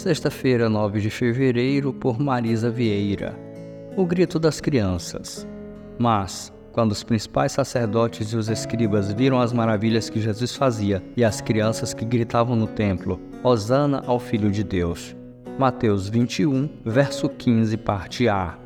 Sexta-feira, 9 de fevereiro, por Marisa Vieira. O grito das crianças. Mas, quando os principais sacerdotes e os escribas viram as maravilhas que Jesus fazia e as crianças que gritavam no templo: Hosana ao Filho de Deus. Mateus 21, verso 15, parte A.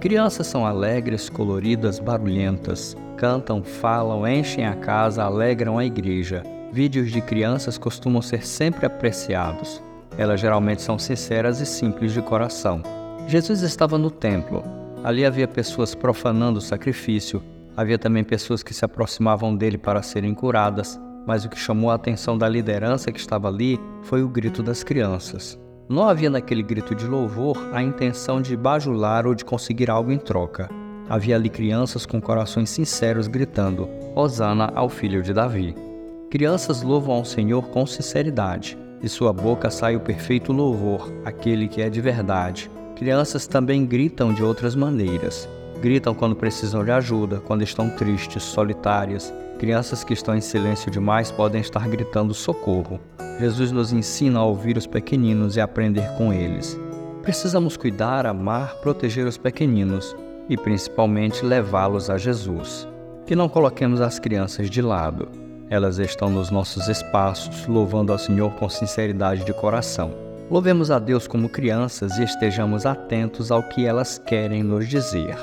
Crianças são alegres, coloridas, barulhentas. Cantam, falam, enchem a casa, alegram a igreja. Vídeos de crianças costumam ser sempre apreciados. Elas geralmente são sinceras e simples de coração. Jesus estava no templo. Ali havia pessoas profanando o sacrifício. Havia também pessoas que se aproximavam dele para serem curadas. Mas o que chamou a atenção da liderança que estava ali foi o grito das crianças. Não havia naquele grito de louvor a intenção de bajular ou de conseguir algo em troca. Havia ali crianças com corações sinceros gritando: Hosana ao filho de Davi. Crianças louvam ao Senhor com sinceridade. De sua boca sai o perfeito louvor, aquele que é de verdade. Crianças também gritam de outras maneiras. Gritam quando precisam de ajuda, quando estão tristes, solitárias. Crianças que estão em silêncio demais podem estar gritando socorro. Jesus nos ensina a ouvir os pequeninos e aprender com eles. Precisamos cuidar, amar, proteger os pequeninos e principalmente levá-los a Jesus. Que não coloquemos as crianças de lado. Elas estão nos nossos espaços, louvando ao Senhor com sinceridade de coração. Louvemos a Deus como crianças e estejamos atentos ao que elas querem nos dizer.